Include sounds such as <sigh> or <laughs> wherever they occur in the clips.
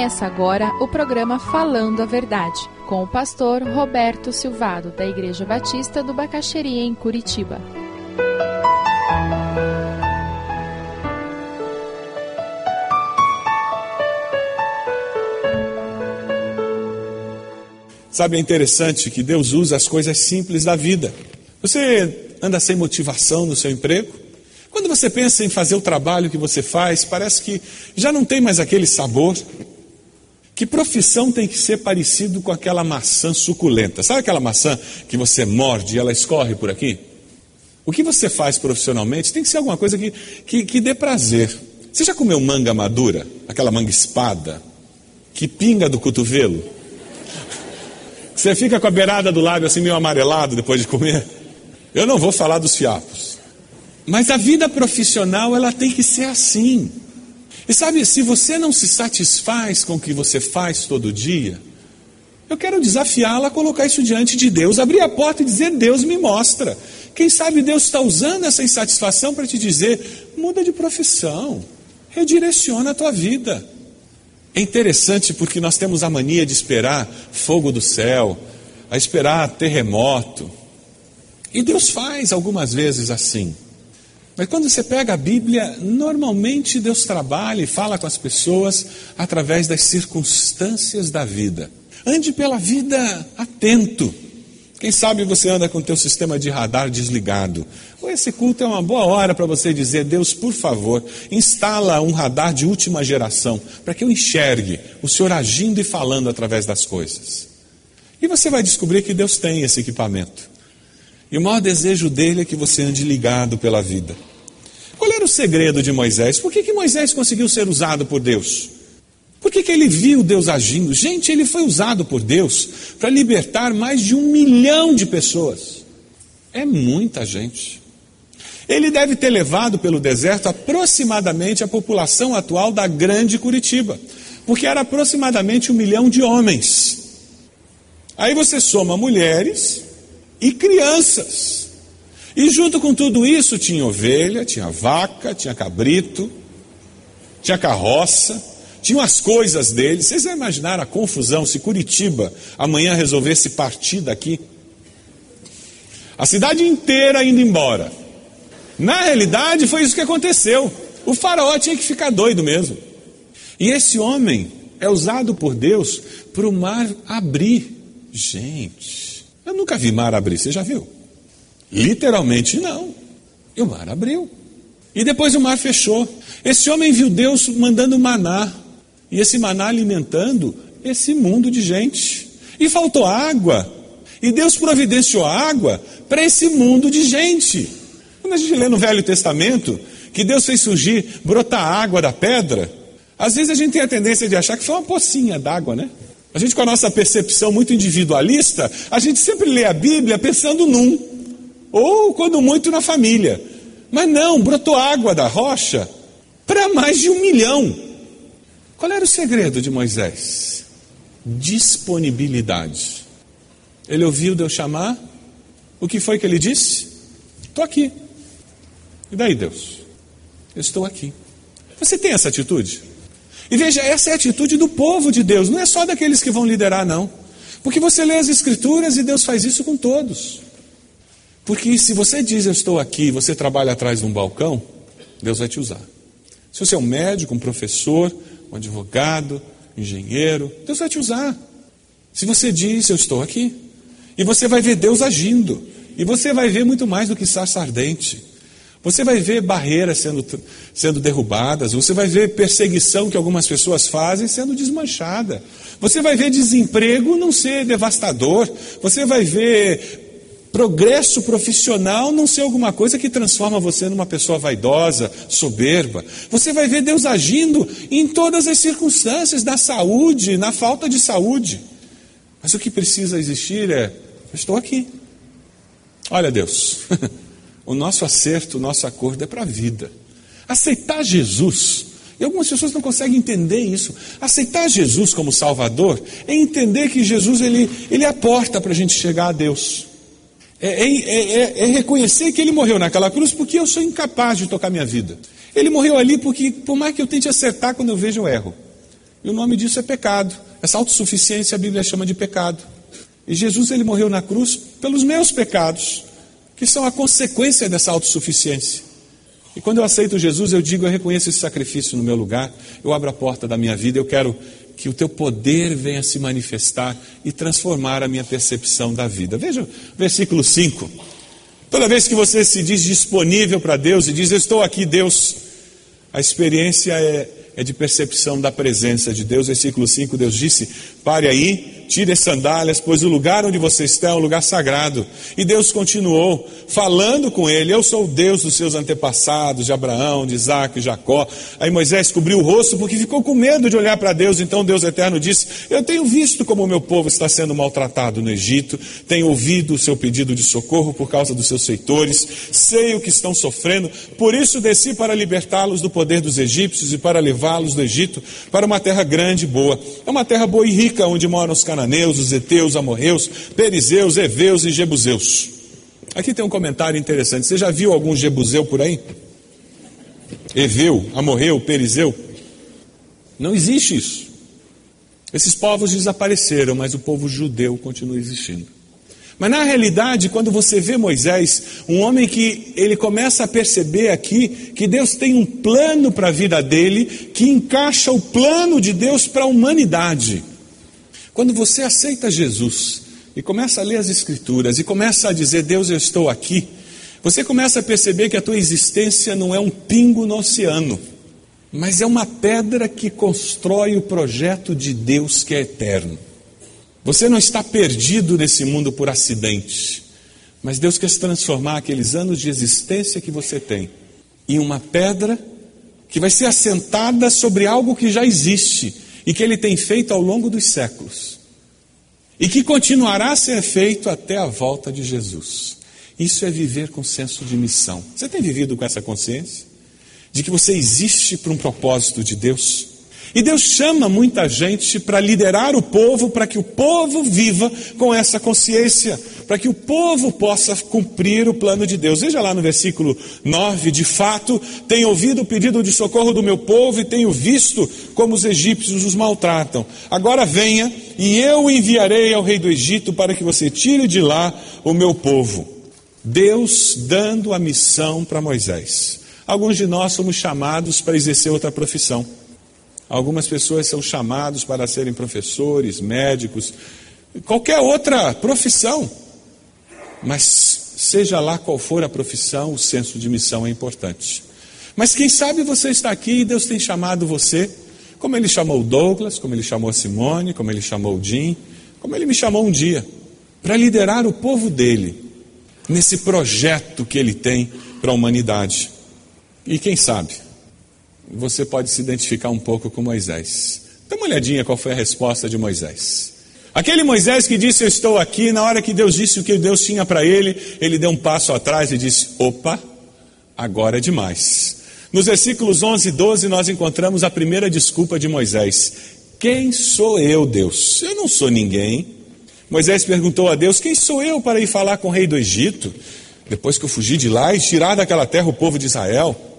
Começa agora o programa Falando a Verdade, com o pastor Roberto Silvado, da Igreja Batista do Bacaxeria, em Curitiba. Sabe, é interessante que Deus usa as coisas simples da vida. Você anda sem motivação no seu emprego? Quando você pensa em fazer o trabalho que você faz, parece que já não tem mais aquele sabor. Que profissão tem que ser parecido com aquela maçã suculenta? Sabe aquela maçã que você morde e ela escorre por aqui? O que você faz profissionalmente tem que ser alguma coisa que, que, que dê prazer. Você já comeu manga madura? Aquela manga espada? Que pinga do cotovelo? Você fica com a beirada do lábio assim meio amarelado depois de comer? Eu não vou falar dos fiapos. Mas a vida profissional ela tem que ser assim. E sabe, se você não se satisfaz com o que você faz todo dia, eu quero desafiá-la a colocar isso diante de Deus, abrir a porta e dizer: Deus me mostra. Quem sabe Deus está usando essa insatisfação para te dizer: muda de profissão, redireciona a tua vida. É interessante porque nós temos a mania de esperar fogo do céu, a esperar terremoto. E Deus faz algumas vezes assim. Mas quando você pega a Bíblia, normalmente Deus trabalha e fala com as pessoas através das circunstâncias da vida. Ande pela vida atento. Quem sabe você anda com o teu sistema de radar desligado. Ou esse culto é uma boa hora para você dizer: Deus, por favor, instala um radar de última geração, para que eu enxergue o Senhor agindo e falando através das coisas. E você vai descobrir que Deus tem esse equipamento. E o maior desejo dele é que você ande ligado pela vida. Qual era o segredo de Moisés? Por que, que Moisés conseguiu ser usado por Deus? Por que, que ele viu Deus agindo? Gente, ele foi usado por Deus para libertar mais de um milhão de pessoas. É muita gente. Ele deve ter levado pelo deserto aproximadamente a população atual da grande Curitiba, porque era aproximadamente um milhão de homens. Aí você soma mulheres e crianças. E junto com tudo isso tinha ovelha, tinha vaca, tinha cabrito, tinha carroça, tinham as coisas dele. Vocês já imaginaram a confusão se Curitiba amanhã resolvesse partir daqui? A cidade inteira indo embora. Na realidade, foi isso que aconteceu. O faraó tinha que ficar doido mesmo. E esse homem é usado por Deus para o mar abrir. Gente, eu nunca vi mar abrir, você já viu? Literalmente não. E o mar abriu. E depois o mar fechou. Esse homem viu Deus mandando maná. E esse maná alimentando esse mundo de gente. E faltou água. E Deus providenciou água para esse mundo de gente. Quando a gente lê no Velho Testamento que Deus fez surgir, brotar água da pedra, às vezes a gente tem a tendência de achar que foi uma pocinha d'água, né? A gente, com a nossa percepção muito individualista, a gente sempre lê a Bíblia pensando num. Ou, quando muito, na família. Mas não, brotou água da rocha para mais de um milhão. Qual era o segredo de Moisés? Disponibilidade. Ele ouviu Deus chamar. O que foi que ele disse? Estou aqui. E daí, Deus? Eu estou aqui. Você tem essa atitude? E veja, essa é a atitude do povo de Deus, não é só daqueles que vão liderar, não. Porque você lê as Escrituras e Deus faz isso com todos. Porque se você diz eu estou aqui, você trabalha atrás de um balcão, Deus vai te usar. Se você é um médico, um professor, um advogado, um engenheiro, Deus vai te usar. Se você diz eu estou aqui, e você vai ver Deus agindo, e você vai ver muito mais do que sarça ardente. Você vai ver barreiras sendo, sendo derrubadas, você vai ver perseguição que algumas pessoas fazem sendo desmanchada. Você vai ver desemprego não ser devastador. Você vai ver progresso profissional não ser alguma coisa que transforma você numa pessoa vaidosa, soberba. Você vai ver Deus agindo em todas as circunstâncias, na saúde, na falta de saúde. Mas o que precisa existir é: eu estou aqui. Olha, Deus, <laughs> o nosso acerto, o nosso acordo é para a vida. Aceitar Jesus. E algumas pessoas não conseguem entender isso. Aceitar Jesus como Salvador é entender que Jesus ele, ele é a porta para a gente chegar a Deus. É, é, é, é, reconhecer que ele morreu naquela cruz porque eu sou incapaz de tocar minha vida. Ele morreu ali porque, por mais que eu tente acertar, quando eu vejo, eu erro. E o nome disso é pecado. Essa autossuficiência a Bíblia chama de pecado. E Jesus ele morreu na cruz pelos meus pecados, que são a consequência dessa autossuficiência. E quando eu aceito Jesus, eu digo, eu reconheço esse sacrifício no meu lugar, eu abro a porta da minha vida, eu quero que o teu poder venha se manifestar e transformar a minha percepção da vida. Veja o versículo 5. Toda vez que você se diz disponível para Deus e diz, estou aqui, Deus, a experiência é, é de percepção da presença de Deus. Versículo 5, Deus disse: pare aí, tire as sandálias, pois o lugar onde você está é um lugar sagrado. E Deus continuou falando com ele: Eu sou o Deus dos seus antepassados, de Abraão, de Isaac, de Jacó. Aí Moisés cobriu o rosto porque ficou com medo de olhar para Deus. Então Deus eterno disse: Eu tenho visto como o meu povo está sendo maltratado no Egito, tenho ouvido o seu pedido de socorro por causa dos seus feitores, sei o que estão sofrendo, por isso desci para libertá-los do poder dos egípcios e para levá-los do Egito para uma terra grande e boa. É uma terra boa e rica onde moram os cananeus cananeus, os heteus, amorreus, perizeus, heveus e jebuseus. Aqui tem um comentário interessante. Você já viu algum jebuseu por aí? Eveu, amorreu, perizeu? Não existe isso. Esses povos desapareceram, mas o povo judeu continua existindo. Mas na realidade, quando você vê Moisés, um homem que ele começa a perceber aqui que Deus tem um plano para a vida dele, que encaixa o plano de Deus para a humanidade. Quando você aceita Jesus e começa a ler as Escrituras e começa a dizer, Deus, eu estou aqui, você começa a perceber que a tua existência não é um pingo no oceano, mas é uma pedra que constrói o projeto de Deus que é eterno. Você não está perdido nesse mundo por acidente, mas Deus quer transformar aqueles anos de existência que você tem em uma pedra que vai ser assentada sobre algo que já existe e que ele tem feito ao longo dos séculos e que continuará a ser feito até a volta de Jesus. Isso é viver com senso de missão. Você tem vivido com essa consciência? De que você existe para um propósito de Deus? E Deus chama muita gente para liderar o povo, para que o povo viva com essa consciência, para que o povo possa cumprir o plano de Deus. Veja lá no versículo 9: de fato, tenho ouvido o pedido de socorro do meu povo e tenho visto como os egípcios os maltratam. Agora venha e eu enviarei ao rei do Egito para que você tire de lá o meu povo. Deus dando a missão para Moisés. Alguns de nós somos chamados para exercer outra profissão. Algumas pessoas são chamados para serem professores, médicos, qualquer outra profissão. Mas seja lá qual for a profissão, o senso de missão é importante. Mas quem sabe você está aqui e Deus tem chamado você, como Ele chamou Douglas, como Ele chamou Simone, como Ele chamou Jim, como Ele me chamou um dia, para liderar o povo dele nesse projeto que Ele tem para a humanidade. E quem sabe, você pode se identificar um pouco com Moisés. Dá uma olhadinha qual foi a resposta de Moisés. Aquele Moisés que disse: Eu estou aqui, na hora que Deus disse o que Deus tinha para ele, ele deu um passo atrás e disse: Opa, agora é demais. Nos versículos 11 e 12, nós encontramos a primeira desculpa de Moisés: Quem sou eu, Deus? Eu não sou ninguém. Moisés perguntou a Deus: Quem sou eu para ir falar com o rei do Egito? Depois que eu fugi de lá e tirar daquela terra o povo de Israel.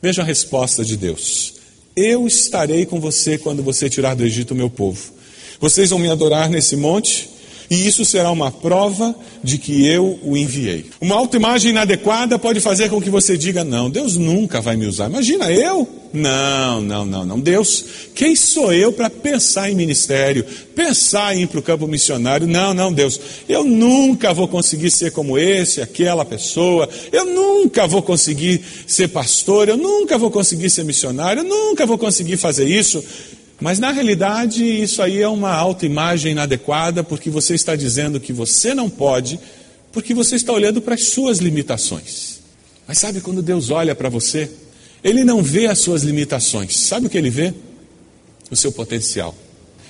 Veja a resposta de Deus: Eu estarei com você quando você tirar do Egito o meu povo. Vocês vão me adorar nesse monte, e isso será uma prova de que eu o enviei. Uma autoimagem inadequada pode fazer com que você diga: Não, Deus nunca vai me usar. Imagina eu? Não, não, não, não. Deus, quem sou eu para pensar em ministério, pensar em ir para o campo missionário? Não, não, Deus, eu nunca vou conseguir ser como esse, aquela pessoa, eu nunca vou conseguir ser pastor, eu nunca vou conseguir ser missionário, eu nunca vou conseguir fazer isso. Mas na realidade, isso aí é uma autoimagem inadequada, porque você está dizendo que você não pode, porque você está olhando para as suas limitações. Mas sabe quando Deus olha para você? Ele não vê as suas limitações. Sabe o que ele vê? O seu potencial.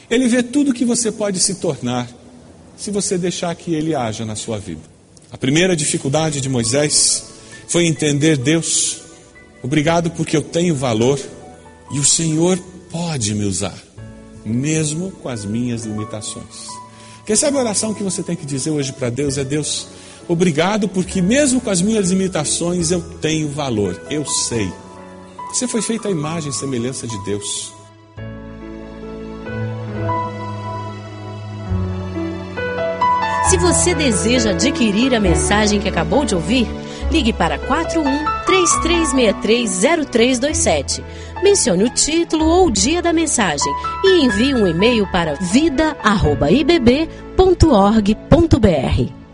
Ele vê tudo que você pode se tornar se você deixar que ele haja na sua vida. A primeira dificuldade de Moisés foi entender Deus. Obrigado porque eu tenho valor e o Senhor pode me usar, mesmo com as minhas limitações. Quem é a oração que você tem que dizer hoje para Deus é: Deus, obrigado, porque mesmo com as minhas limitações eu tenho valor, eu sei. Você foi feita a imagem e semelhança de Deus. Se você deseja adquirir a mensagem que acabou de ouvir, ligue para 41 3363 0327. Mencione o título ou o dia da mensagem e envie um e-mail para vida@ibb.org.br.